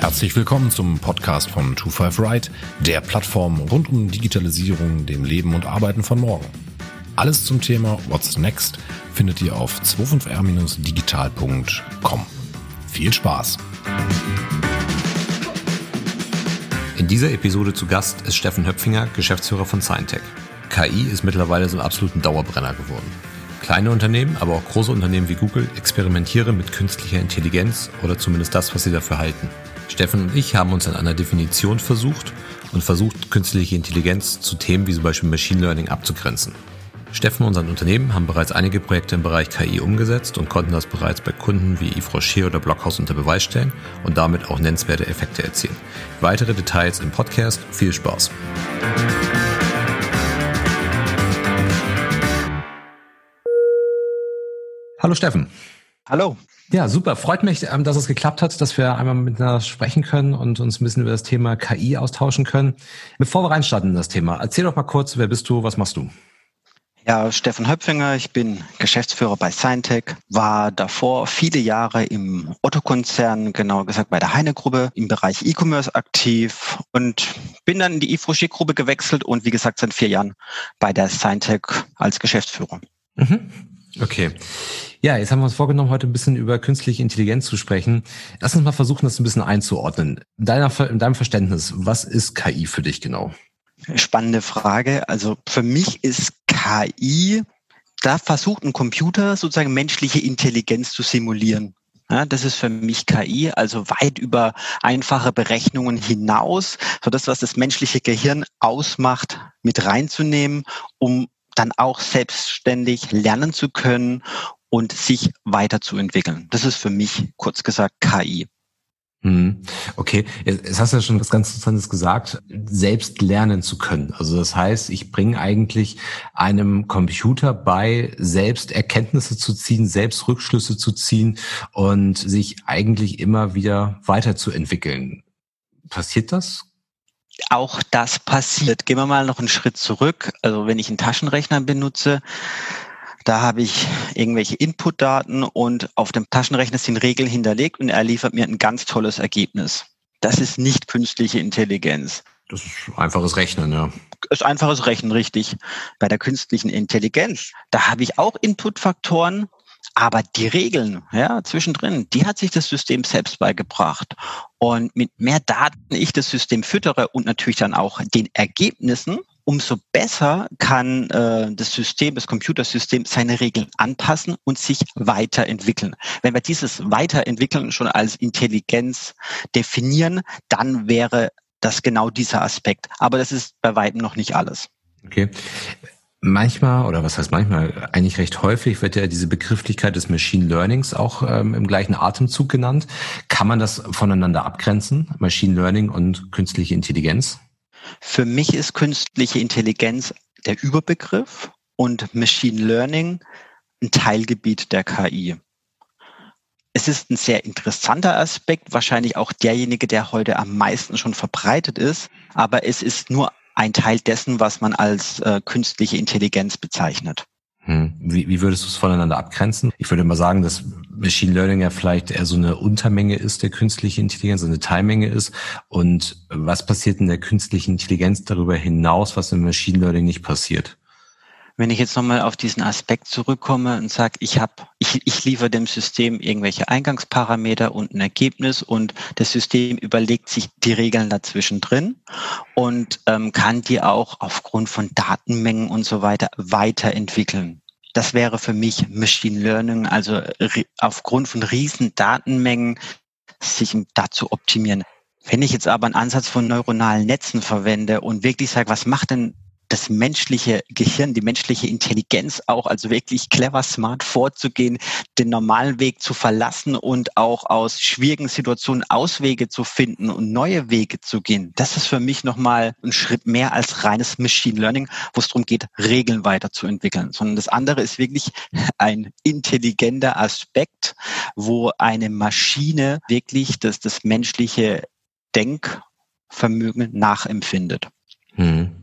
Herzlich willkommen zum Podcast von 25 Right, der Plattform rund um Digitalisierung, dem Leben und Arbeiten von morgen. Alles zum Thema What's Next findet ihr auf 25r-digital.com. Viel Spaß! In dieser Episode zu Gast ist Steffen Höpfinger, Geschäftsführer von Scientech. KI ist mittlerweile ein absoluten Dauerbrenner geworden. Kleine Unternehmen, aber auch große Unternehmen wie Google experimentieren mit künstlicher Intelligenz oder zumindest das, was sie dafür halten. Steffen und ich haben uns an einer Definition versucht und versucht, künstliche Intelligenz zu Themen wie zum Beispiel Machine Learning abzugrenzen. Steffen und sein Unternehmen haben bereits einige Projekte im Bereich KI umgesetzt und konnten das bereits bei Kunden wie Yves Rocher oder Blockhaus unter Beweis stellen und damit auch nennenswerte Effekte erzielen. Weitere Details im Podcast. Viel Spaß! Hallo Steffen. Hallo. Ja, super. Freut mich, ähm, dass es geklappt hat, dass wir einmal miteinander sprechen können und uns ein bisschen über das Thema KI austauschen können. Bevor wir reinstarten in das Thema, erzähl doch mal kurz, wer bist du, was machst du? Ja, Steffen Höpfinger, ich bin Geschäftsführer bei Scientech, war davor viele Jahre im Otto-Konzern, genauer gesagt bei der Heine-Gruppe im Bereich E-Commerce aktiv und bin dann in die Ifroché-Gruppe gewechselt und wie gesagt seit vier Jahren bei der Scientech als Geschäftsführer. Mhm. Okay. Ja, jetzt haben wir uns vorgenommen, heute ein bisschen über künstliche Intelligenz zu sprechen. Lass uns mal versuchen, das ein bisschen einzuordnen. In, deiner, in deinem Verständnis, was ist KI für dich genau? Spannende Frage. Also für mich ist KI, da versucht ein Computer sozusagen menschliche Intelligenz zu simulieren. Ja, das ist für mich KI, also weit über einfache Berechnungen hinaus, so das, was das menschliche Gehirn ausmacht, mit reinzunehmen, um dann auch selbstständig lernen zu können und sich weiterzuentwickeln. Das ist für mich kurz gesagt KI. Hm. Okay, jetzt hast du ja schon was ganz Interessantes gesagt, selbst lernen zu können. Also das heißt, ich bringe eigentlich einem Computer bei, selbst Erkenntnisse zu ziehen, selbst Rückschlüsse zu ziehen und sich eigentlich immer wieder weiterzuentwickeln. Passiert das? Auch das passiert. Gehen wir mal noch einen Schritt zurück. Also wenn ich einen Taschenrechner benutze, da habe ich irgendwelche Inputdaten und auf dem Taschenrechner sind Regeln hinterlegt und er liefert mir ein ganz tolles Ergebnis. Das ist nicht künstliche Intelligenz. Das ist einfaches Rechnen, ja. Das ist einfaches Rechnen, richtig. Bei der künstlichen Intelligenz, da habe ich auch Inputfaktoren, aber die Regeln, ja, zwischendrin, die hat sich das System selbst beigebracht. Und mit mehr Daten ich das System füttere und natürlich dann auch den Ergebnissen, umso besser kann äh, das System, das Computersystem seine Regeln anpassen und sich weiterentwickeln. Wenn wir dieses Weiterentwickeln schon als Intelligenz definieren, dann wäre das genau dieser Aspekt. Aber das ist bei weitem noch nicht alles. Okay. Manchmal, oder was heißt manchmal, eigentlich recht häufig wird ja diese Begrifflichkeit des Machine Learnings auch ähm, im gleichen Atemzug genannt. Kann man das voneinander abgrenzen, Machine Learning und künstliche Intelligenz? Für mich ist künstliche Intelligenz der Überbegriff und Machine Learning ein Teilgebiet der KI. Es ist ein sehr interessanter Aspekt, wahrscheinlich auch derjenige, der heute am meisten schon verbreitet ist, aber es ist nur ein Teil dessen, was man als äh, künstliche Intelligenz bezeichnet. Hm. Wie, wie würdest du es voneinander abgrenzen? Ich würde mal sagen, dass Machine Learning ja vielleicht eher so eine Untermenge ist der künstlichen Intelligenz, eine Teilmenge ist. Und was passiert in der künstlichen Intelligenz darüber hinaus, was im Machine Learning nicht passiert? Wenn ich jetzt nochmal auf diesen Aspekt zurückkomme und sage, ich habe, ich, ich liefere dem System irgendwelche Eingangsparameter und ein Ergebnis und das System überlegt sich die Regeln dazwischen drin und ähm, kann die auch aufgrund von Datenmengen und so weiter weiterentwickeln. Das wäre für mich Machine Learning, also aufgrund von riesen Datenmengen sich dazu optimieren. Wenn ich jetzt aber einen Ansatz von neuronalen Netzen verwende und wirklich sage, was macht denn das menschliche Gehirn, die menschliche Intelligenz auch, also wirklich clever, smart vorzugehen, den normalen Weg zu verlassen und auch aus schwierigen Situationen Auswege zu finden und neue Wege zu gehen. Das ist für mich nochmal ein Schritt mehr als reines Machine Learning, wo es darum geht, Regeln weiterzuentwickeln, sondern das andere ist wirklich ein intelligenter Aspekt, wo eine Maschine wirklich das, das menschliche Denkvermögen nachempfindet. Hm.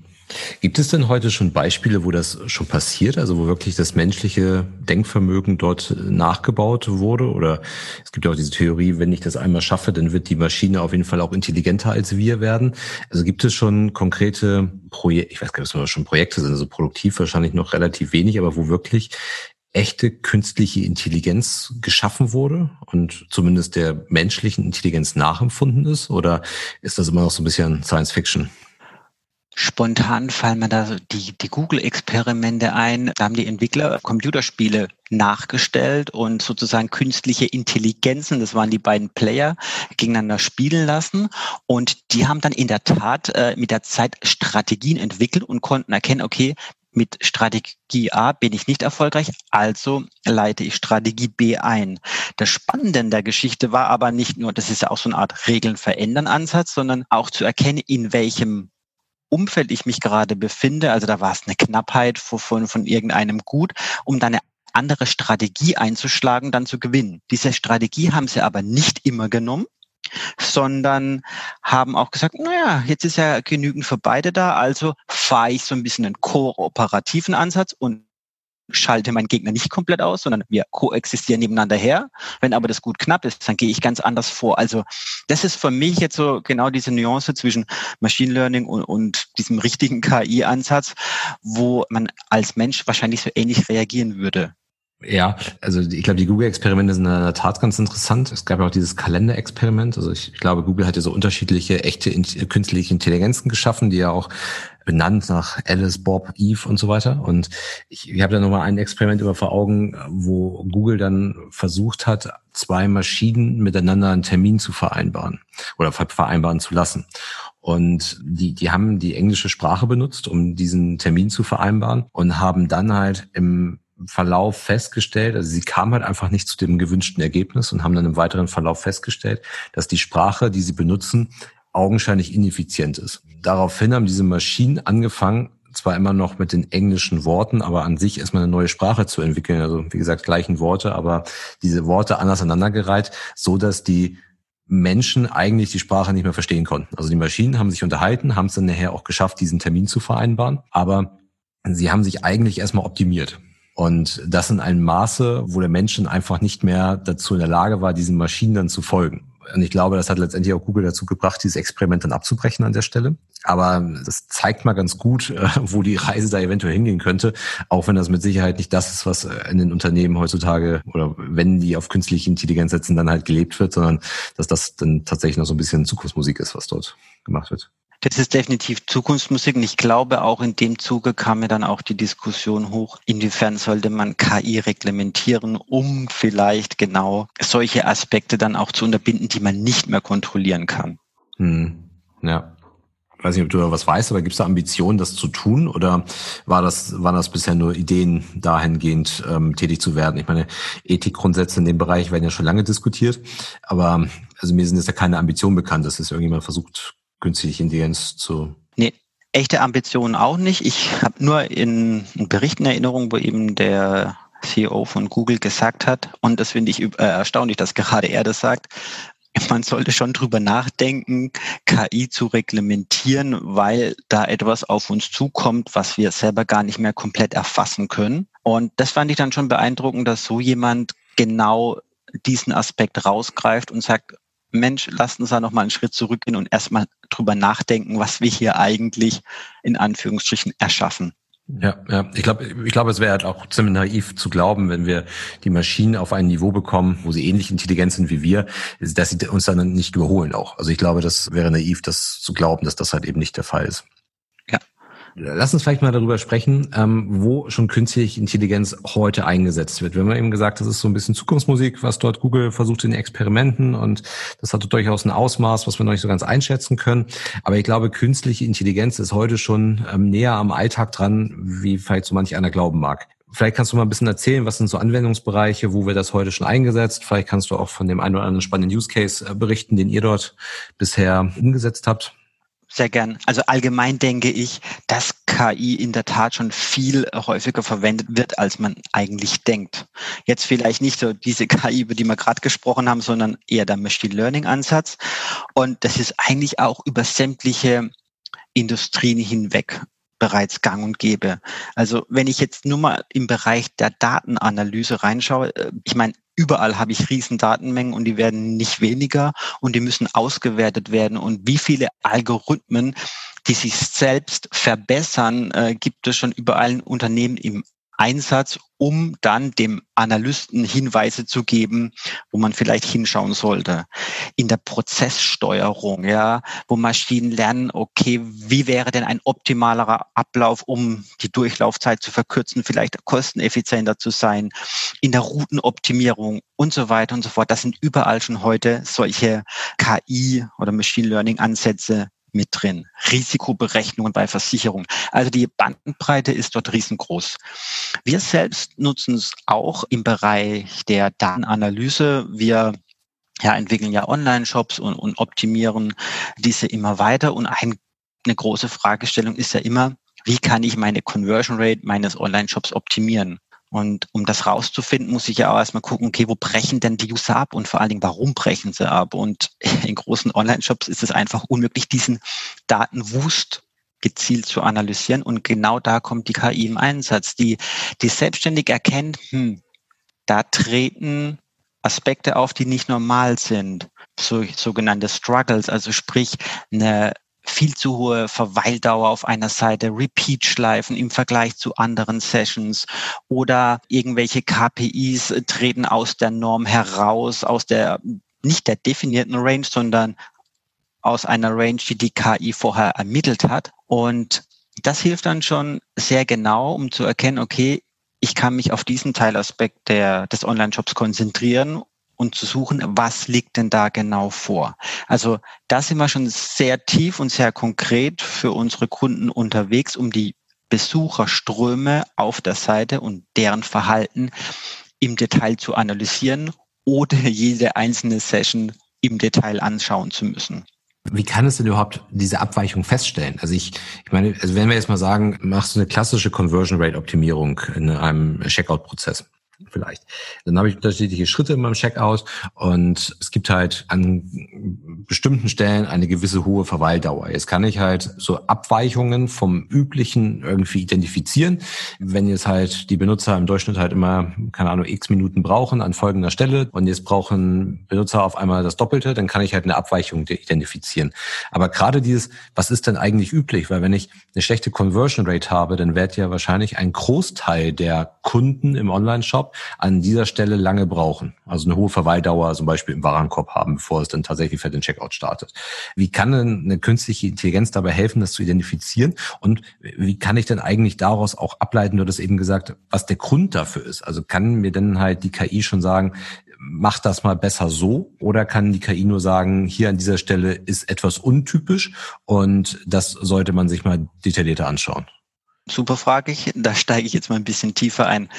Gibt es denn heute schon Beispiele, wo das schon passiert, also wo wirklich das menschliche Denkvermögen dort nachgebaut wurde? Oder es gibt ja auch diese Theorie, wenn ich das einmal schaffe, dann wird die Maschine auf jeden Fall auch intelligenter als wir werden. Also gibt es schon konkrete Projekte, ich weiß gar nicht, ob es schon Projekte sind, also produktiv wahrscheinlich noch relativ wenig, aber wo wirklich echte künstliche Intelligenz geschaffen wurde und zumindest der menschlichen Intelligenz nachempfunden ist? Oder ist das immer noch so ein bisschen Science Fiction? Spontan fallen mir da die, die Google-Experimente ein. Da haben die Entwickler Computerspiele nachgestellt und sozusagen künstliche Intelligenzen, das waren die beiden Player, gegeneinander spielen lassen. Und die haben dann in der Tat äh, mit der Zeit Strategien entwickelt und konnten erkennen, okay, mit Strategie A bin ich nicht erfolgreich, also leite ich Strategie B ein. Das Spannende in der Geschichte war aber nicht nur, das ist ja auch so eine Art Regeln verändern Ansatz, sondern auch zu erkennen, in welchem Umfeld ich mich gerade befinde. Also da war es eine Knappheit von, von, irgendeinem Gut, um dann eine andere Strategie einzuschlagen, dann zu gewinnen. Diese Strategie haben sie aber nicht immer genommen, sondern haben auch gesagt, naja, jetzt ist ja genügend für beide da, also fahre ich so ein bisschen einen kooperativen Ansatz und schalte meinen Gegner nicht komplett aus, sondern wir koexistieren nebeneinander her. Wenn aber das gut knapp ist, dann gehe ich ganz anders vor. Also das ist für mich jetzt so genau diese Nuance zwischen Machine Learning und, und diesem richtigen KI-Ansatz, wo man als Mensch wahrscheinlich so ähnlich reagieren würde. Ja, also ich glaube, die Google-Experimente sind in der Tat ganz interessant. Es gab ja auch dieses Kalender-Experiment. Also ich, ich, glaube, Google hat ja so unterschiedliche echte künstliche Intelligenzen geschaffen, die ja auch benannt nach Alice, Bob, Eve und so weiter. Und ich, ich habe da nochmal ein Experiment über vor Augen, wo Google dann versucht hat, zwei Maschinen miteinander einen Termin zu vereinbaren oder vereinbaren zu lassen. Und die, die haben die englische Sprache benutzt, um diesen Termin zu vereinbaren und haben dann halt im Verlauf festgestellt, also sie kam halt einfach nicht zu dem gewünschten Ergebnis und haben dann im weiteren Verlauf festgestellt, dass die Sprache, die sie benutzen, augenscheinlich ineffizient ist. Daraufhin haben diese Maschinen angefangen, zwar immer noch mit den englischen Worten, aber an sich erstmal eine neue Sprache zu entwickeln. Also wie gesagt, gleichen Worte, aber diese Worte anders aneinandergereiht, so dass die Menschen eigentlich die Sprache nicht mehr verstehen konnten. Also die Maschinen haben sich unterhalten, haben es dann nachher auch geschafft, diesen Termin zu vereinbaren, aber sie haben sich eigentlich erstmal optimiert. Und das in einem Maße, wo der Mensch einfach nicht mehr dazu in der Lage war, diesen Maschinen dann zu folgen. Und ich glaube, das hat letztendlich auch Google dazu gebracht, dieses Experiment dann abzubrechen an der Stelle. Aber das zeigt mal ganz gut, äh, wo die Reise da eventuell hingehen könnte, auch wenn das mit Sicherheit nicht das ist, was in den Unternehmen heutzutage oder wenn die auf künstliche Intelligenz setzen, dann halt gelebt wird, sondern dass das dann tatsächlich noch so ein bisschen Zukunftsmusik ist, was dort gemacht wird. Das ist definitiv Zukunftsmusik und ich glaube auch in dem Zuge kam mir dann auch die Diskussion hoch, inwiefern sollte man KI reglementieren, um vielleicht genau solche Aspekte dann auch zu unterbinden, die man nicht mehr kontrollieren kann. Hm. Ja. Ich weiß nicht, ob du da was weißt, aber gibt es da Ambitionen, das zu tun? Oder war das, waren das bisher nur Ideen, dahingehend ähm, tätig zu werden? Ich meine, Ethikgrundsätze in dem Bereich werden ja schon lange diskutiert, aber also mir sind jetzt ja keine Ambitionen bekannt, dass es irgendjemand versucht, künstliche Intelligenz zu. Nee, echte Ambitionen auch nicht. Ich habe nur in Berichten Erinnerung, wo eben der CEO von Google gesagt hat, und das finde ich äh, erstaunlich, dass gerade er das sagt, man sollte schon drüber nachdenken, KI zu reglementieren, weil da etwas auf uns zukommt, was wir selber gar nicht mehr komplett erfassen können. Und das fand ich dann schon beeindruckend, dass so jemand genau diesen Aspekt rausgreift und sagt, Mensch, lasst uns da nochmal einen Schritt zurückgehen und erstmal drüber nachdenken, was wir hier eigentlich in Anführungsstrichen erschaffen. Ja, ja, ich glaube, ich glaube, es wäre halt auch ziemlich naiv zu glauben, wenn wir die Maschinen auf ein Niveau bekommen, wo sie ähnlich intelligent sind wie wir, dass sie uns dann nicht überholen auch. Also ich glaube, das wäre naiv, das zu glauben, dass das halt eben nicht der Fall ist. Lass uns vielleicht mal darüber sprechen, ähm, wo schon künstliche Intelligenz heute eingesetzt wird. Wir haben eben gesagt, das ist so ein bisschen Zukunftsmusik, was dort Google versucht in Experimenten und das hat durchaus ein Ausmaß, was wir noch nicht so ganz einschätzen können. Aber ich glaube, künstliche Intelligenz ist heute schon ähm, näher am Alltag dran, wie vielleicht so manch einer glauben mag. Vielleicht kannst du mal ein bisschen erzählen, was sind so Anwendungsbereiche, wo wir das heute schon eingesetzt? Vielleicht kannst du auch von dem einen oder anderen spannenden Use Case äh, berichten, den ihr dort bisher umgesetzt habt. Sehr gern. Also allgemein denke ich, dass KI in der Tat schon viel häufiger verwendet wird, als man eigentlich denkt. Jetzt vielleicht nicht so diese KI, über die wir gerade gesprochen haben, sondern eher der Machine Learning Ansatz. Und das ist eigentlich auch über sämtliche Industrien hinweg bereits gang und gäbe. Also wenn ich jetzt nur mal im Bereich der Datenanalyse reinschaue, äh, ich meine, überall habe ich riesen Datenmengen und die werden nicht weniger und die müssen ausgewertet werden. Und wie viele Algorithmen, die sich selbst verbessern, äh, gibt es schon überall in Unternehmen im Einsatz, um dann dem Analysten Hinweise zu geben, wo man vielleicht hinschauen sollte. In der Prozesssteuerung, ja, wo Maschinen lernen, okay, wie wäre denn ein optimalerer Ablauf, um die Durchlaufzeit zu verkürzen, vielleicht kosteneffizienter zu sein, in der Routenoptimierung und so weiter und so fort. Das sind überall schon heute solche KI oder Machine Learning Ansätze mit drin. Risikoberechnungen bei Versicherungen. Also die Bandbreite ist dort riesengroß. Wir selbst nutzen es auch im Bereich der Datenanalyse. Wir ja, entwickeln ja Online-Shops und, und optimieren diese immer weiter. Und ein, eine große Fragestellung ist ja immer, wie kann ich meine Conversion Rate meines Online-Shops optimieren? Und um das rauszufinden, muss ich ja auch erstmal gucken, okay, wo brechen denn die User ab und vor allen Dingen, warum brechen sie ab? Und in großen Online-Shops ist es einfach unmöglich, diesen Datenwust gezielt zu analysieren. Und genau da kommt die KI im Einsatz, die, die selbstständig erkennt, hm, da treten Aspekte auf, die nicht normal sind. So, sogenannte Struggles, also sprich eine viel zu hohe Verweildauer auf einer Seite, Repeat-Schleifen im Vergleich zu anderen Sessions oder irgendwelche KPIs treten aus der Norm heraus, aus der nicht der definierten Range, sondern aus einer Range, die die KI vorher ermittelt hat. Und das hilft dann schon sehr genau, um zu erkennen, okay, ich kann mich auf diesen Teilaspekt der, des Online-Shops konzentrieren und zu suchen, was liegt denn da genau vor. Also da sind wir schon sehr tief und sehr konkret für unsere Kunden unterwegs, um die Besucherströme auf der Seite und deren Verhalten im Detail zu analysieren oder jede einzelne Session im Detail anschauen zu müssen. Wie kann es denn überhaupt diese Abweichung feststellen? Also ich, ich meine, also wenn wir jetzt mal sagen, machst du eine klassische Conversion Rate Optimierung in einem Checkout-Prozess vielleicht. Dann habe ich unterschiedliche Schritte in meinem Checkout und es gibt halt an bestimmten Stellen eine gewisse hohe Verweildauer. Jetzt kann ich halt so Abweichungen vom üblichen irgendwie identifizieren. Wenn jetzt halt die Benutzer im Durchschnitt halt immer, keine Ahnung, x Minuten brauchen an folgender Stelle und jetzt brauchen Benutzer auf einmal das Doppelte, dann kann ich halt eine Abweichung identifizieren. Aber gerade dieses, was ist denn eigentlich üblich? Weil wenn ich eine schlechte Conversion Rate habe, dann wird ja wahrscheinlich ein Großteil der Kunden im Online-Shop Warenkorb an dieser Stelle lange brauchen. Also eine hohe Verweildauer zum Beispiel im Warenkorb haben, bevor es dann tatsächlich für den Checkout startet. Wie kann denn eine künstliche Intelligenz dabei helfen, das zu identifizieren? Und wie kann ich denn eigentlich daraus auch ableiten, du hattest eben gesagt, was der Grund dafür ist? Also kann mir denn halt die KI schon sagen, mach das mal besser so oder kann die KI nur sagen, hier an dieser Stelle ist etwas untypisch und das sollte man sich mal detaillierter anschauen? Super Frage. Da steige ich jetzt mal ein bisschen tiefer ein.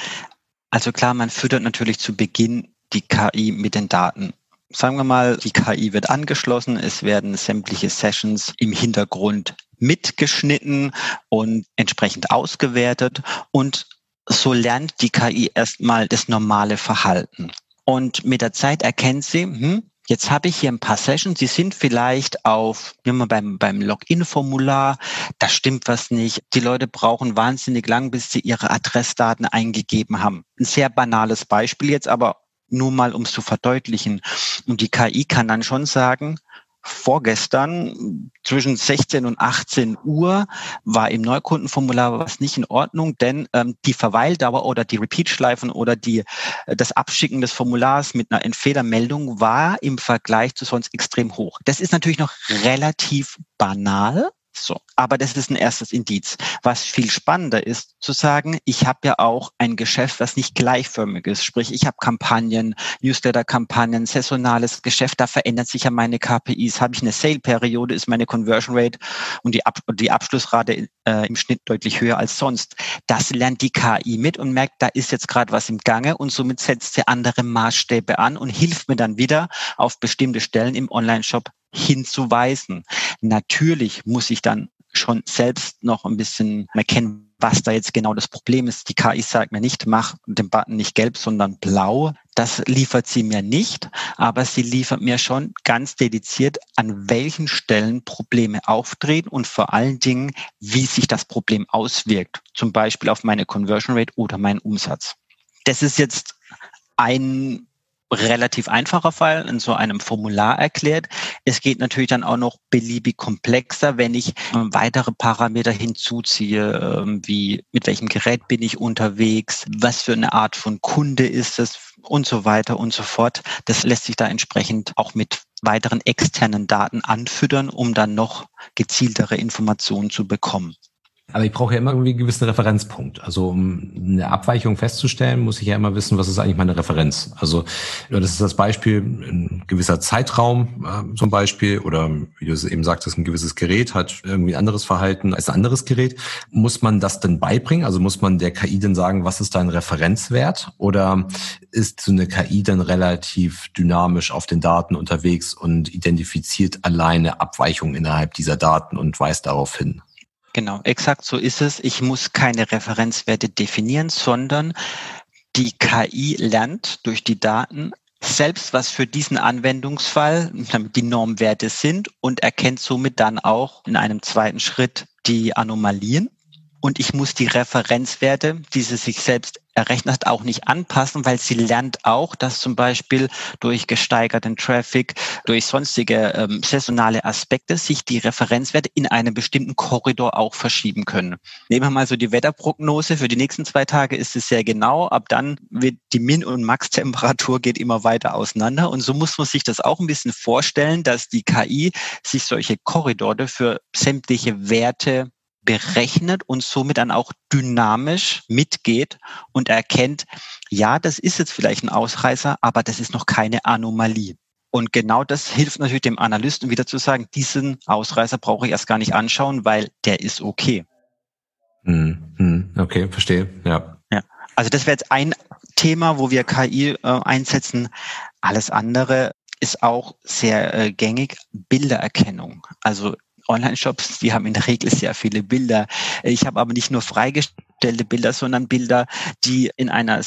Also klar, man füttert natürlich zu Beginn die KI mit den Daten. Sagen wir mal, die KI wird angeschlossen, es werden sämtliche Sessions im Hintergrund mitgeschnitten und entsprechend ausgewertet und so lernt die KI erstmal das normale Verhalten. Und mit der Zeit erkennt sie, hm, Jetzt habe ich hier ein paar Sessions, die sind vielleicht auf, nehmen wir beim, beim Login-Formular, da stimmt was nicht. Die Leute brauchen wahnsinnig lang, bis sie ihre Adressdaten eingegeben haben. Ein sehr banales Beispiel jetzt, aber nur mal, um es zu verdeutlichen. Und die KI kann dann schon sagen, vorgestern zwischen 16 und 18 Uhr war im Neukundenformular was nicht in Ordnung, denn ähm, die Verweildauer oder die Repeat-Schleifen oder die, äh, das Abschicken des Formulars mit einer Entfehlermeldung war im Vergleich zu sonst extrem hoch. Das ist natürlich noch relativ banal, so, aber das ist ein erstes Indiz. Was viel spannender ist, zu sagen, ich habe ja auch ein Geschäft, das nicht gleichförmig ist. Sprich, ich habe Kampagnen, Newsletter-Kampagnen, saisonales Geschäft, da verändert sich ja meine KPIs. Habe ich eine Sale-Periode, ist meine Conversion Rate und die, Ab die Abschlussrate äh, im Schnitt deutlich höher als sonst. Das lernt die KI mit und merkt, da ist jetzt gerade was im Gange und somit setzt sie andere Maßstäbe an und hilft mir dann wieder auf bestimmte Stellen im Online-Shop hinzuweisen. Natürlich muss ich dann schon selbst noch ein bisschen erkennen, was da jetzt genau das Problem ist. Die KI sagt mir nicht, mach den Button nicht gelb, sondern blau. Das liefert sie mir nicht, aber sie liefert mir schon ganz dediziert, an welchen Stellen Probleme auftreten und vor allen Dingen, wie sich das Problem auswirkt. Zum Beispiel auf meine Conversion Rate oder meinen Umsatz. Das ist jetzt ein relativ einfacher Fall in so einem Formular erklärt. Es geht natürlich dann auch noch beliebig komplexer, wenn ich ähm, weitere Parameter hinzuziehe, ähm, wie mit welchem Gerät bin ich unterwegs, was für eine Art von Kunde ist es und so weiter und so fort. Das lässt sich da entsprechend auch mit weiteren externen Daten anfüttern, um dann noch gezieltere Informationen zu bekommen. Aber ich brauche ja immer irgendwie einen gewissen Referenzpunkt. Also um eine Abweichung festzustellen, muss ich ja immer wissen, was ist eigentlich meine Referenz. Also das ist das Beispiel, ein gewisser Zeitraum äh, zum Beispiel oder wie du es eben sagtest, ein gewisses Gerät hat irgendwie ein anderes Verhalten als ein anderes Gerät. Muss man das denn beibringen? Also muss man der KI denn sagen, was ist dein Referenzwert? Oder ist so eine KI dann relativ dynamisch auf den Daten unterwegs und identifiziert alleine Abweichungen innerhalb dieser Daten und weist darauf hin? Genau, exakt so ist es. Ich muss keine Referenzwerte definieren, sondern die KI lernt durch die Daten selbst, was für diesen Anwendungsfall die Normwerte sind und erkennt somit dann auch in einem zweiten Schritt die Anomalien. Und ich muss die Referenzwerte, die sie sich selbst errechnet hat, auch nicht anpassen, weil sie lernt auch, dass zum Beispiel durch gesteigerten Traffic, durch sonstige ähm, saisonale Aspekte sich die Referenzwerte in einem bestimmten Korridor auch verschieben können. Nehmen wir mal so die Wetterprognose für die nächsten zwei Tage ist es sehr genau. Ab dann wird die Min- und Max-Temperatur geht immer weiter auseinander. Und so muss man sich das auch ein bisschen vorstellen, dass die KI sich solche Korridore für sämtliche Werte berechnet und somit dann auch dynamisch mitgeht und erkennt, ja, das ist jetzt vielleicht ein Ausreißer, aber das ist noch keine Anomalie. Und genau das hilft natürlich dem Analysten wieder zu sagen, diesen Ausreißer brauche ich erst gar nicht anschauen, weil der ist okay. Mhm. Okay, verstehe. Ja. ja. Also das wäre jetzt ein Thema, wo wir KI äh, einsetzen. Alles andere ist auch sehr äh, gängig, Bildererkennung. Also Online-Shops, die haben in der Regel sehr viele Bilder. Ich habe aber nicht nur freigestellte Bilder, sondern Bilder, die in einer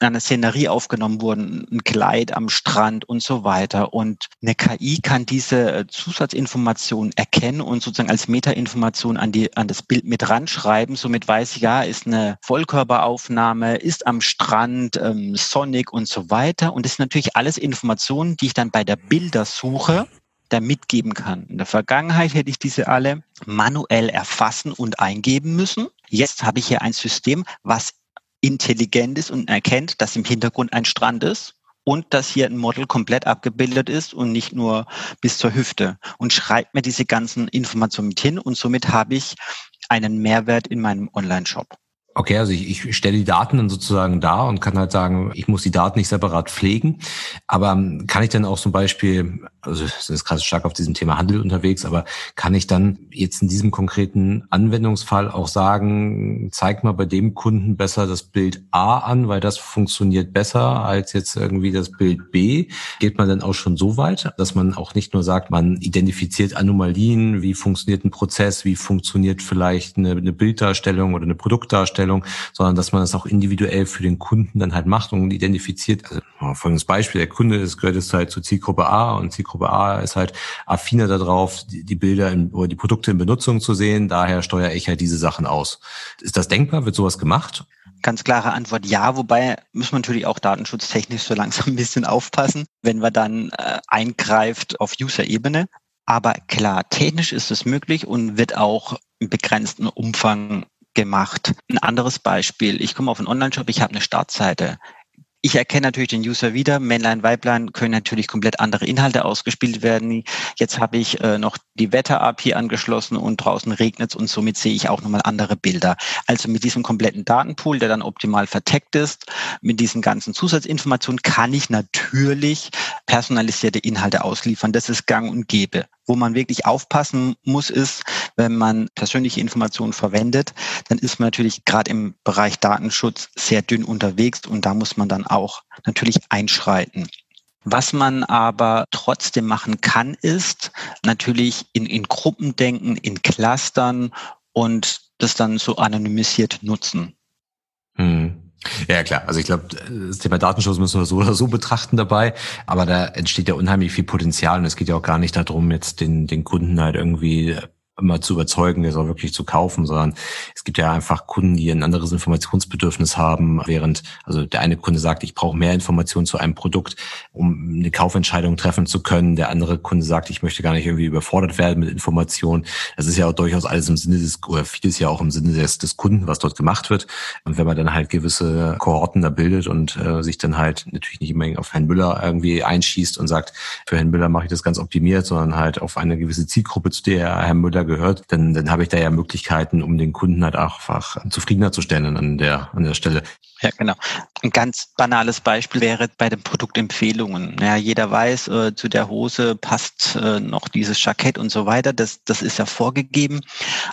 einer Szenerie aufgenommen wurden, ein Kleid am Strand und so weiter. Und eine KI kann diese äh, Zusatzinformation erkennen und sozusagen als Metainformation an, die, an das Bild mit ranschreiben. Somit weiß ich, ja, ist eine Vollkörperaufnahme, ist am Strand, ähm, Sonic und so weiter. Und das sind natürlich alles Informationen, die ich dann bei der Bildersuche da mitgeben kann. In der Vergangenheit hätte ich diese alle manuell erfassen und eingeben müssen. Jetzt habe ich hier ein System, was intelligent ist und erkennt, dass im Hintergrund ein Strand ist und dass hier ein Model komplett abgebildet ist und nicht nur bis zur Hüfte und schreibt mir diese ganzen Informationen mit hin und somit habe ich einen Mehrwert in meinem Online-Shop. Okay, also ich, ich stelle die Daten dann sozusagen da und kann halt sagen, ich muss die Daten nicht separat pflegen. Aber ähm, kann ich dann auch zum Beispiel, also das ist gerade stark auf diesem Thema Handel unterwegs, aber kann ich dann jetzt in diesem konkreten Anwendungsfall auch sagen, zeig mal bei dem Kunden besser das Bild A an, weil das funktioniert besser als jetzt irgendwie das Bild B? Geht man dann auch schon so weit, dass man auch nicht nur sagt, man identifiziert Anomalien, wie funktioniert ein Prozess, wie funktioniert vielleicht eine, eine Bilddarstellung oder eine Produktdarstellung, sondern dass man das auch individuell für den Kunden dann halt macht und identifiziert. Also folgendes Beispiel, der Kunde ist, gehört jetzt halt zur Zielgruppe A und Zielgruppe A ist halt affiner darauf, die, die Bilder in, oder die Produkte in Benutzung zu sehen. Daher steuere ich halt diese Sachen aus. Ist das denkbar? Wird sowas gemacht? Ganz klare Antwort ja, wobei müssen wir natürlich auch datenschutztechnisch so langsam ein bisschen aufpassen, wenn man dann äh, eingreift auf User-Ebene. Aber klar, technisch ist es möglich und wird auch im begrenzten Umfang gemacht. Ein anderes Beispiel. Ich komme auf einen Online-Shop, ich habe eine Startseite. Ich erkenne natürlich den User wieder. Männlein, Weiblein können natürlich komplett andere Inhalte ausgespielt werden. Jetzt habe ich äh, noch die Wetter-API angeschlossen und draußen regnet es und somit sehe ich auch nochmal andere Bilder. Also mit diesem kompletten Datenpool, der dann optimal verteckt ist, mit diesen ganzen Zusatzinformationen kann ich natürlich personalisierte Inhalte ausliefern. Das ist gang und gäbe. Wo man wirklich aufpassen muss, ist, wenn man persönliche Informationen verwendet, dann ist man natürlich gerade im Bereich Datenschutz sehr dünn unterwegs und da muss man dann auch natürlich einschreiten. Was man aber trotzdem machen kann, ist natürlich in, in Gruppen denken, in Clustern und das dann so anonymisiert nutzen. Hm. Ja, klar. Also ich glaube, das Thema Datenschutz müssen wir so oder so betrachten dabei. Aber da entsteht ja unheimlich viel Potenzial und es geht ja auch gar nicht darum, jetzt den, den Kunden halt irgendwie immer zu überzeugen, das auch wirklich zu kaufen, sondern es gibt ja einfach Kunden, die ein anderes Informationsbedürfnis haben, während also der eine Kunde sagt, ich brauche mehr Informationen zu einem Produkt, um eine Kaufentscheidung treffen zu können. Der andere Kunde sagt, ich möchte gar nicht irgendwie überfordert werden mit Informationen. Das ist ja auch durchaus alles im Sinne des, oder vieles ja auch im Sinne des, des Kunden, was dort gemacht wird. Und wenn man dann halt gewisse Kohorten da bildet und äh, sich dann halt natürlich nicht immer auf Herrn Müller irgendwie einschießt und sagt, für Herrn Müller mache ich das ganz optimiert, sondern halt auf eine gewisse Zielgruppe, zu der Herr Müller gehört, dann, dann habe ich da ja Möglichkeiten, um den Kunden halt einfach zufriedener zu stellen an der, an der Stelle. Ja, genau. Ein ganz banales Beispiel wäre bei den Produktempfehlungen. Ja, jeder weiß, äh, zu der Hose passt äh, noch dieses Jackett und so weiter. Das, das ist ja vorgegeben.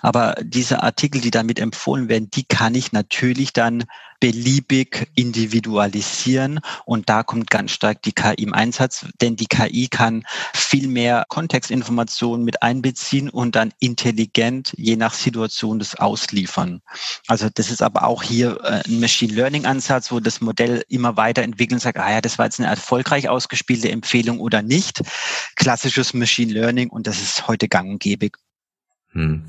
Aber diese Artikel, die damit empfohlen werden, die kann ich natürlich dann beliebig individualisieren. Und da kommt ganz stark die KI im Einsatz, denn die KI kann viel mehr Kontextinformationen mit einbeziehen und dann intelligent je nach Situation das ausliefern. Also das ist aber auch hier äh, ein Machine Learning Ansatz, wo das Modell immer weiterentwickelt und sagt, ah ja, das war jetzt eine erfolgreich ausgespielte Empfehlung oder nicht. Klassisches Machine Learning und das ist heute gang und gäbe. Hm.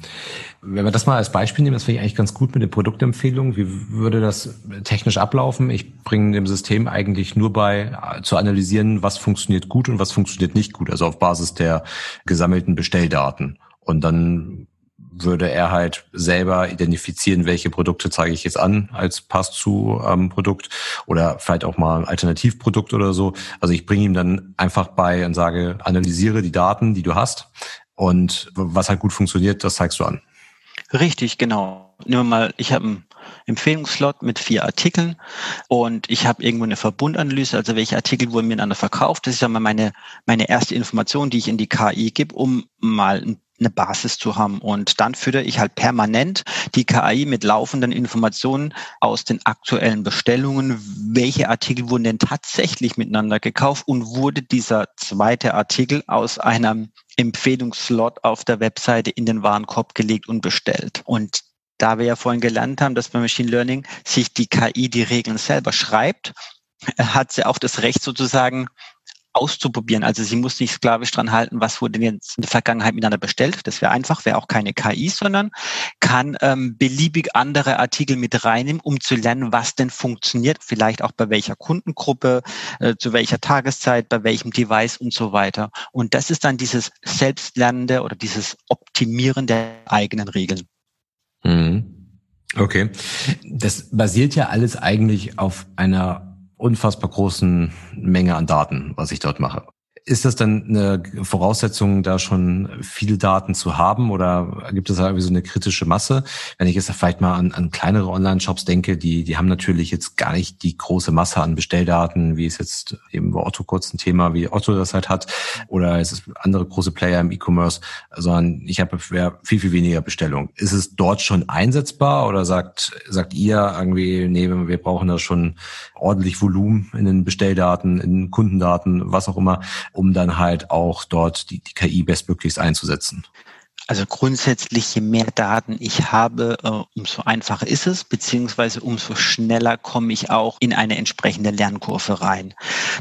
Wenn wir das mal als Beispiel nehmen, das finde ich eigentlich ganz gut mit den Produktempfehlungen. Wie würde das technisch ablaufen? Ich bringe dem System eigentlich nur bei, zu analysieren, was funktioniert gut und was funktioniert nicht gut, also auf Basis der gesammelten Bestelldaten. Und dann würde er halt selber identifizieren, welche Produkte zeige ich jetzt an als Pass zu ähm, Produkt oder vielleicht auch mal ein Alternativprodukt oder so. Also ich bringe ihm dann einfach bei und sage, analysiere die Daten, die du hast, und was halt gut funktioniert, das zeigst du an. Richtig, genau. Nehmen wir mal, ich habe einen Empfehlungsslot mit vier Artikeln und ich habe irgendwo eine Verbundanalyse, also welche Artikel wurden miteinander verkauft. Das ist ja mal meine, meine erste Information, die ich in die KI gebe, um mal ein eine Basis zu haben. Und dann führe ich halt permanent die KI mit laufenden Informationen aus den aktuellen Bestellungen. Welche Artikel wurden denn tatsächlich miteinander gekauft und wurde dieser zweite Artikel aus einem Empfehlungsslot auf der Webseite in den Warenkorb gelegt und bestellt? Und da wir ja vorhin gelernt haben, dass bei Machine Learning sich die KI die Regeln selber schreibt, hat sie auch das Recht sozusagen auszuprobieren. Also sie muss nicht sklavisch dran halten, was wurde jetzt in der Vergangenheit miteinander bestellt. Das wäre einfach, wäre auch keine KI, sondern kann ähm, beliebig andere Artikel mit reinnehmen, um zu lernen, was denn funktioniert, vielleicht auch bei welcher Kundengruppe, äh, zu welcher Tageszeit, bei welchem Device und so weiter. Und das ist dann dieses Selbstlernende oder dieses Optimieren der eigenen Regeln. Mhm. Okay. Das basiert ja alles eigentlich auf einer unfassbar großen Menge an Daten, was ich dort mache. Ist das dann eine Voraussetzung, da schon viele Daten zu haben oder gibt es da irgendwie so eine kritische Masse? Wenn ich jetzt vielleicht mal an, an kleinere Online-Shops denke, die, die haben natürlich jetzt gar nicht die große Masse an Bestelldaten, wie es jetzt eben bei Otto kurz ein Thema, wie Otto das halt hat, oder es ist andere große Player im E-Commerce, sondern ich habe viel, viel weniger Bestellungen. Ist es dort schon einsetzbar oder sagt, sagt ihr irgendwie, nee, wir brauchen da schon ordentlich Volumen in den Bestelldaten, in den Kundendaten, was auch immer, um dann halt auch dort die, die KI bestmöglichst einzusetzen? Also grundsätzlich, je mehr Daten ich habe, äh, umso einfacher ist es, beziehungsweise umso schneller komme ich auch in eine entsprechende Lernkurve rein.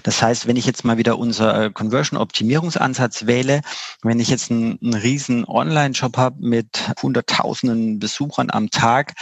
Das heißt, wenn ich jetzt mal wieder unser äh, Conversion-Optimierungsansatz wähle, wenn ich jetzt einen, einen riesen Online-Shop habe mit hunderttausenden Besuchern am Tag,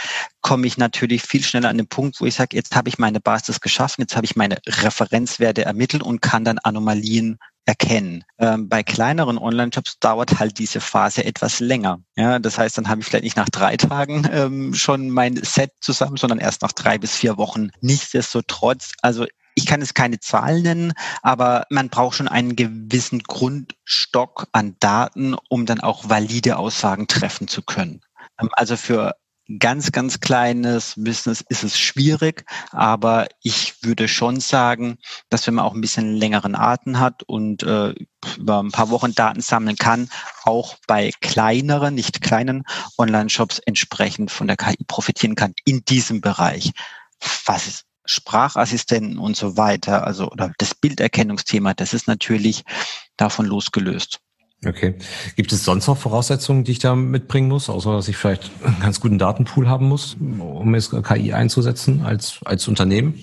komme ich natürlich viel schneller an den Punkt, wo ich sage, jetzt habe ich meine Basis geschaffen, jetzt habe ich meine Referenzwerte ermittelt und kann dann Anomalien erkennen. Ähm, bei kleineren Online-Shops dauert halt diese Phase etwas länger. Ja, das heißt, dann habe ich vielleicht nicht nach drei Tagen ähm, schon mein Set zusammen, sondern erst nach drei bis vier Wochen. Nichtsdestotrotz, also ich kann es keine Zahlen nennen, aber man braucht schon einen gewissen Grundstock an Daten, um dann auch valide Aussagen treffen zu können. Ähm, also für ganz, ganz kleines Business ist es schwierig, aber ich würde schon sagen, dass wenn man auch ein bisschen längeren Atem hat und äh, über ein paar Wochen Daten sammeln kann, auch bei kleineren, nicht kleinen Online-Shops entsprechend von der KI profitieren kann in diesem Bereich. Was ist Sprachassistenten und so weiter, also oder das Bilderkennungsthema, das ist natürlich davon losgelöst. Okay. Gibt es sonst noch Voraussetzungen, die ich da mitbringen muss, außer dass ich vielleicht einen ganz guten Datenpool haben muss, um jetzt KI einzusetzen als, als Unternehmen?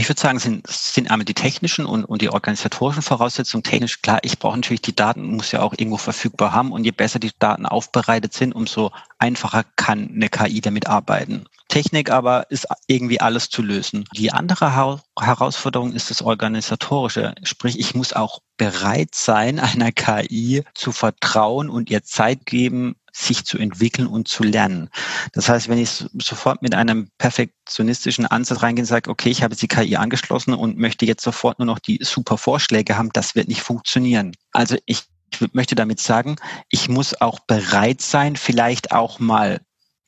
Ich würde sagen, sind, sind einmal die technischen und, und die organisatorischen Voraussetzungen. Technisch, klar, ich brauche natürlich die Daten, muss ja auch irgendwo verfügbar haben. Und je besser die Daten aufbereitet sind, umso einfacher kann eine KI damit arbeiten. Technik aber ist irgendwie alles zu lösen. Die andere Herausforderung ist das Organisatorische. Sprich, ich muss auch bereit sein, einer KI zu vertrauen und ihr Zeit geben, sich zu entwickeln und zu lernen. Das heißt, wenn ich sofort mit einem perfektionistischen Ansatz reingehe und sage, okay, ich habe die KI angeschlossen und möchte jetzt sofort nur noch die super Vorschläge haben, das wird nicht funktionieren. Also ich ich möchte damit sagen, ich muss auch bereit sein, vielleicht auch mal,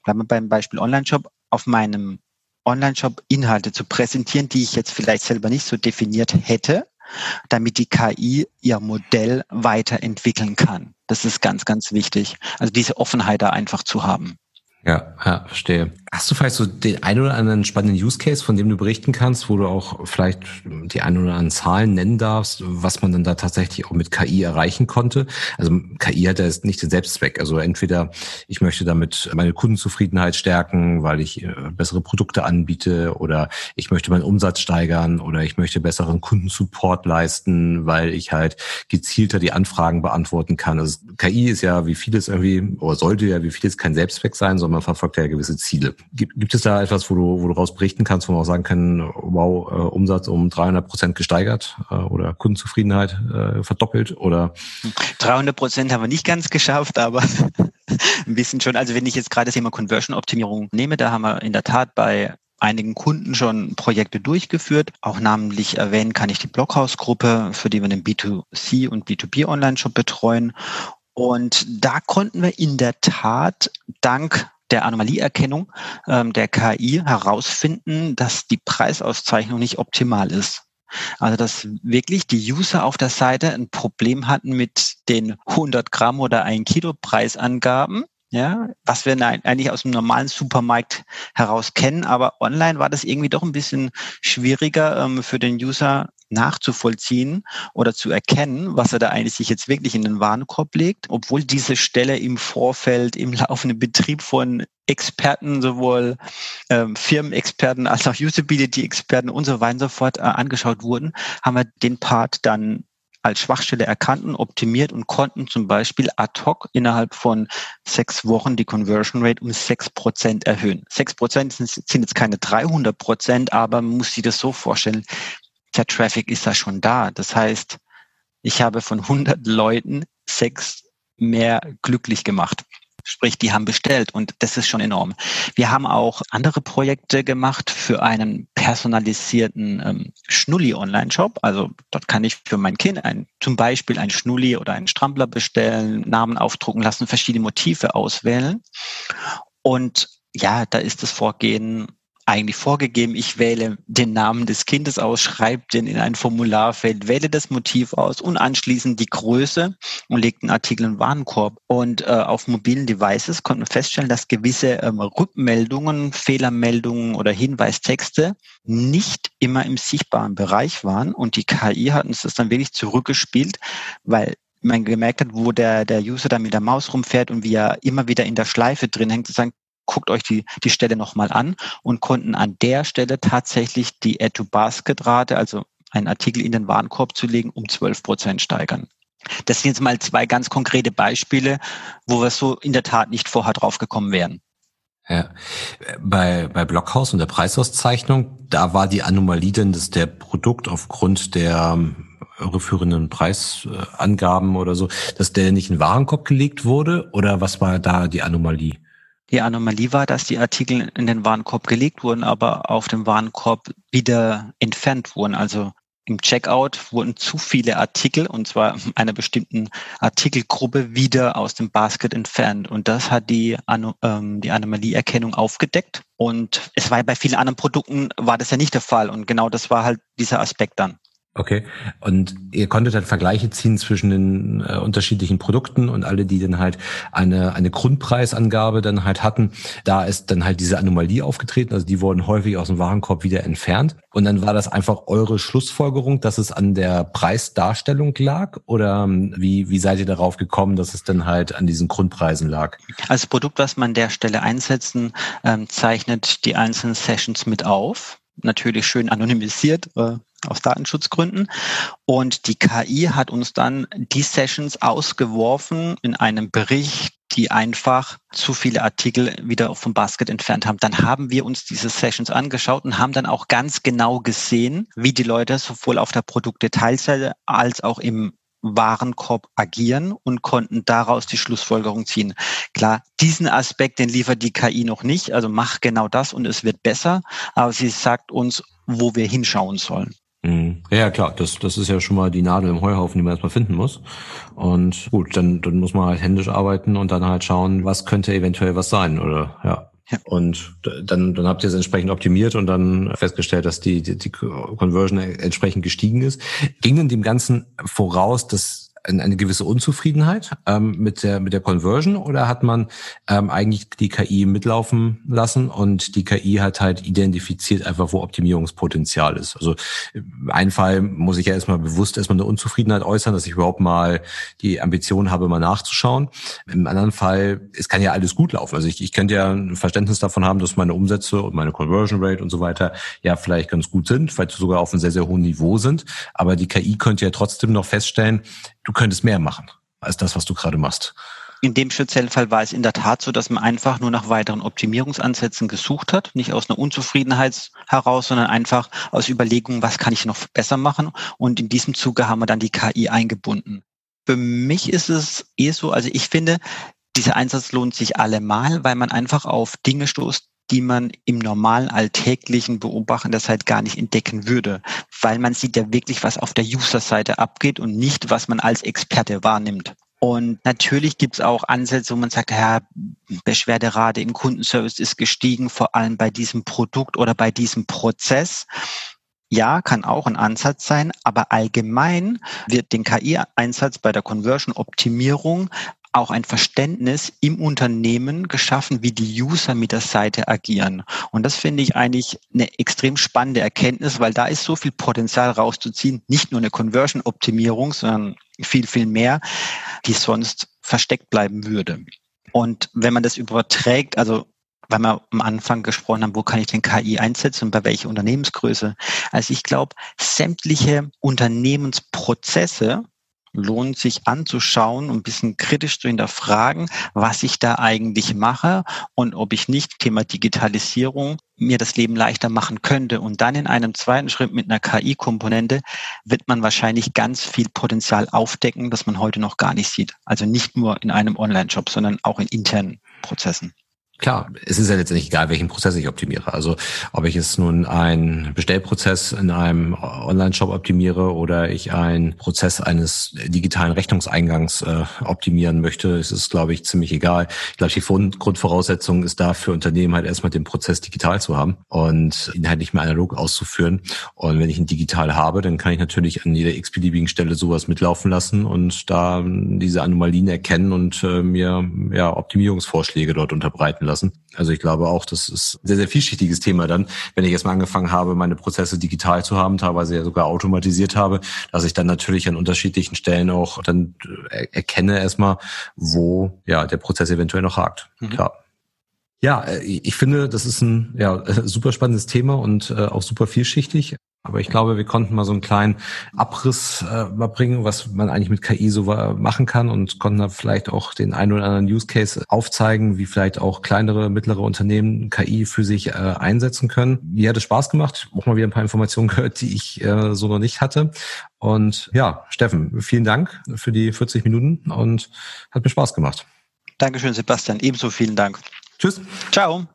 bleiben wir beim Beispiel Online-Shop, auf meinem Online-Shop Inhalte zu präsentieren, die ich jetzt vielleicht selber nicht so definiert hätte, damit die KI ihr Modell weiterentwickeln kann. Das ist ganz, ganz wichtig. Also diese Offenheit da einfach zu haben. Ja, ja, verstehe. Hast du vielleicht so den ein oder anderen spannenden Use Case, von dem du berichten kannst, wo du auch vielleicht die ein oder anderen Zahlen nennen darfst, was man dann da tatsächlich auch mit KI erreichen konnte? Also KI hat ja jetzt nicht den Selbstzweck. Also entweder ich möchte damit meine Kundenzufriedenheit stärken, weil ich äh, bessere Produkte anbiete oder ich möchte meinen Umsatz steigern oder ich möchte besseren Kundensupport leisten, weil ich halt gezielter die Anfragen beantworten kann. Also KI ist ja wie vieles irgendwie, oder sollte ja wie vieles kein Selbstzweck sein, sondern man verfolgt ja gewisse Ziele. Gibt, gibt es da etwas, wo du, wo du raus berichten kannst, wo man auch sagen kann, wow, äh, Umsatz um 300 Prozent gesteigert äh, oder Kundenzufriedenheit äh, verdoppelt oder? 300 Prozent haben wir nicht ganz geschafft, aber ein bisschen schon. Also wenn ich jetzt gerade das Thema Conversion-Optimierung nehme, da haben wir in der Tat bei einigen Kunden schon Projekte durchgeführt. Auch namentlich erwähnen kann ich die Blockhaus-Gruppe, für die wir den B2C und B2B Online-Shop betreuen. Und da konnten wir in der Tat dank der Anomalieerkennung ähm, der KI herausfinden, dass die Preisauszeichnung nicht optimal ist. Also dass wirklich die User auf der Seite ein Problem hatten mit den 100 Gramm oder 1 Kilo Preisangaben. Ja, was wir eigentlich aus dem normalen Supermarkt heraus kennen, aber online war das irgendwie doch ein bisschen schwieriger ähm, für den User nachzuvollziehen oder zu erkennen, was er da eigentlich sich jetzt wirklich in den Warenkorb legt, obwohl diese Stelle im Vorfeld, im laufenden Betrieb von Experten, sowohl ähm, Firmenexperten als auch Usability-Experten und so weiter und so fort äh, angeschaut wurden, haben wir den Part dann als Schwachstelle erkannten, optimiert und konnten zum Beispiel ad hoc innerhalb von sechs Wochen die Conversion Rate um sechs Prozent erhöhen. Sechs Prozent sind, jetzt keine 300 Prozent, aber man muss sich das so vorstellen, der Traffic ist da schon da. Das heißt, ich habe von 100 Leuten sechs mehr glücklich gemacht. Sprich, die haben bestellt und das ist schon enorm. Wir haben auch andere Projekte gemacht für einen personalisierten ähm, Schnulli-Online-Shop. Also dort kann ich für mein Kind ein, zum Beispiel ein Schnulli oder einen Strampler bestellen, Namen aufdrucken lassen, verschiedene Motive auswählen. Und ja, da ist das Vorgehen eigentlich vorgegeben, ich wähle den Namen des Kindes aus, schreibe den in ein Formularfeld, wähle das Motiv aus und anschließend die Größe und lege den Artikel in Warenkorb. Und äh, auf mobilen Devices konnte man feststellen, dass gewisse ähm, Rückmeldungen, Fehlermeldungen oder Hinweistexte nicht immer im sichtbaren Bereich waren und die KI hat uns das dann wirklich zurückgespielt, weil man gemerkt hat, wo der, der User da mit der Maus rumfährt und wie er immer wieder in der Schleife drin hängt, zu sagen, guckt euch die, die Stelle nochmal an und konnten an der Stelle tatsächlich die Add-to-Basket-Rate, also einen Artikel in den Warenkorb zu legen, um 12 Prozent steigern. Das sind jetzt mal zwei ganz konkrete Beispiele, wo wir so in der Tat nicht vorher drauf gekommen wären. Ja. Bei, bei Blockhaus und der Preisauszeichnung, da war die Anomalie denn, dass der Produkt aufgrund der irreführenden Preisangaben oder so, dass der nicht in den Warenkorb gelegt wurde? Oder was war da die Anomalie? Die Anomalie war, dass die Artikel in den Warenkorb gelegt wurden, aber auf dem Warenkorb wieder entfernt wurden. Also im Checkout wurden zu viele Artikel, und zwar einer bestimmten Artikelgruppe, wieder aus dem Basket entfernt. Und das hat die, Ano ähm, die Anomalieerkennung aufgedeckt. Und es war bei vielen anderen Produkten war das ja nicht der Fall. Und genau das war halt dieser Aspekt dann. Okay. Und ihr konntet dann Vergleiche ziehen zwischen den äh, unterschiedlichen Produkten und alle, die dann halt eine, eine Grundpreisangabe dann halt hatten. Da ist dann halt diese Anomalie aufgetreten. Also die wurden häufig aus dem Warenkorb wieder entfernt. Und dann war das einfach eure Schlussfolgerung, dass es an der Preisdarstellung lag? Oder ähm, wie, wie seid ihr darauf gekommen, dass es dann halt an diesen Grundpreisen lag? Als Produkt, was man an der Stelle einsetzen, ähm, zeichnet die einzelnen Sessions mit auf natürlich schön anonymisiert, äh, aus Datenschutzgründen. Und die KI hat uns dann die Sessions ausgeworfen in einem Bericht, die einfach zu viele Artikel wieder vom Basket entfernt haben. Dann haben wir uns diese Sessions angeschaut und haben dann auch ganz genau gesehen, wie die Leute sowohl auf der Produktdetailseite als auch im Warenkorb agieren und konnten daraus die Schlussfolgerung ziehen. Klar, diesen Aspekt, den liefert die KI noch nicht. Also mach genau das und es wird besser. Aber sie sagt uns, wo wir hinschauen sollen. Mhm. Ja, klar, das, das ist ja schon mal die Nadel im Heuhaufen, die man erstmal finden muss. Und gut, dann, dann muss man halt händisch arbeiten und dann halt schauen, was könnte eventuell was sein, oder ja. Und dann, dann habt ihr es entsprechend optimiert und dann festgestellt, dass die, die, die Conversion entsprechend gestiegen ist. Ging in dem Ganzen voraus, dass eine gewisse Unzufriedenheit ähm, mit der mit der Conversion oder hat man ähm, eigentlich die KI mitlaufen lassen und die KI hat halt identifiziert einfach, wo Optimierungspotenzial ist. Also ein Fall muss ich ja erstmal bewusst erstmal eine Unzufriedenheit äußern, dass ich überhaupt mal die Ambition habe, mal nachzuschauen. Im anderen Fall, es kann ja alles gut laufen. Also ich, ich könnte ja ein Verständnis davon haben, dass meine Umsätze und meine Conversion Rate und so weiter ja vielleicht ganz gut sind, vielleicht sogar auf einem sehr, sehr hohen Niveau sind. Aber die KI könnte ja trotzdem noch feststellen, du könntest mehr machen als das, was du gerade machst. In dem speziellen Fall war es in der Tat so, dass man einfach nur nach weiteren Optimierungsansätzen gesucht hat, nicht aus einer Unzufriedenheit heraus, sondern einfach aus Überlegungen, was kann ich noch besser machen. Und in diesem Zuge haben wir dann die KI eingebunden. Für mich ist es eh so, also ich finde, dieser Einsatz lohnt sich allemal, weil man einfach auf Dinge stoßt, die man im normalen alltäglichen Beobachten der Zeit gar nicht entdecken würde, weil man sieht ja wirklich, was auf der User-Seite abgeht und nicht, was man als Experte wahrnimmt. Und natürlich gibt es auch Ansätze, wo man sagt, ja, Beschwerderate im Kundenservice ist gestiegen, vor allem bei diesem Produkt oder bei diesem Prozess. Ja, kann auch ein Ansatz sein, aber allgemein wird den KI-Einsatz bei der Conversion-Optimierung auch ein Verständnis im Unternehmen geschaffen, wie die User mit der Seite agieren. Und das finde ich eigentlich eine extrem spannende Erkenntnis, weil da ist so viel Potenzial rauszuziehen, nicht nur eine Conversion-Optimierung, sondern viel, viel mehr, die sonst versteckt bleiben würde. Und wenn man das überträgt, also weil wir am Anfang gesprochen haben, wo kann ich den KI einsetzen und bei welcher Unternehmensgröße. Also ich glaube, sämtliche Unternehmensprozesse lohnt sich anzuschauen und ein bisschen kritisch zu hinterfragen, was ich da eigentlich mache und ob ich nicht Thema Digitalisierung mir das Leben leichter machen könnte. Und dann in einem zweiten Schritt mit einer KI-Komponente wird man wahrscheinlich ganz viel Potenzial aufdecken, das man heute noch gar nicht sieht. Also nicht nur in einem Online-Shop, sondern auch in internen Prozessen. Klar, es ist ja letztendlich egal, welchen Prozess ich optimiere. Also ob ich es nun einen Bestellprozess in einem Online-Shop optimiere oder ich einen Prozess eines digitalen Rechnungseingangs äh, optimieren möchte, ist es, glaube ich, ziemlich egal. Ich glaube, die Grundvoraussetzung ist da für Unternehmen halt erstmal den Prozess digital zu haben und ihn halt nicht mehr analog auszuführen. Und wenn ich ihn digital habe, dann kann ich natürlich an jeder x-beliebigen Stelle sowas mitlaufen lassen und da diese Anomalien erkennen und äh, mir ja Optimierungsvorschläge dort unterbreiten lassen lassen. Also ich glaube auch, das ist ein sehr, sehr vielschichtiges Thema dann, wenn ich jetzt mal angefangen habe, meine Prozesse digital zu haben, teilweise ja sogar automatisiert habe, dass ich dann natürlich an unterschiedlichen Stellen auch dann äh, erkenne erstmal, wo ja der Prozess eventuell noch hakt. Mhm. Klar. Ja, äh, ich finde, das ist ein ja, super spannendes Thema und äh, auch super vielschichtig. Aber ich glaube, wir konnten mal so einen kleinen Abriss äh, mal bringen, was man eigentlich mit KI so machen kann und konnten da vielleicht auch den einen oder anderen Use Case aufzeigen, wie vielleicht auch kleinere, mittlere Unternehmen KI für sich äh, einsetzen können. Mir hat es Spaß gemacht, auch mal wieder ein paar Informationen gehört, die ich äh, so noch nicht hatte. Und ja, Steffen, vielen Dank für die 40 Minuten und hat mir Spaß gemacht. Dankeschön, Sebastian. Ebenso vielen Dank. Tschüss. Ciao.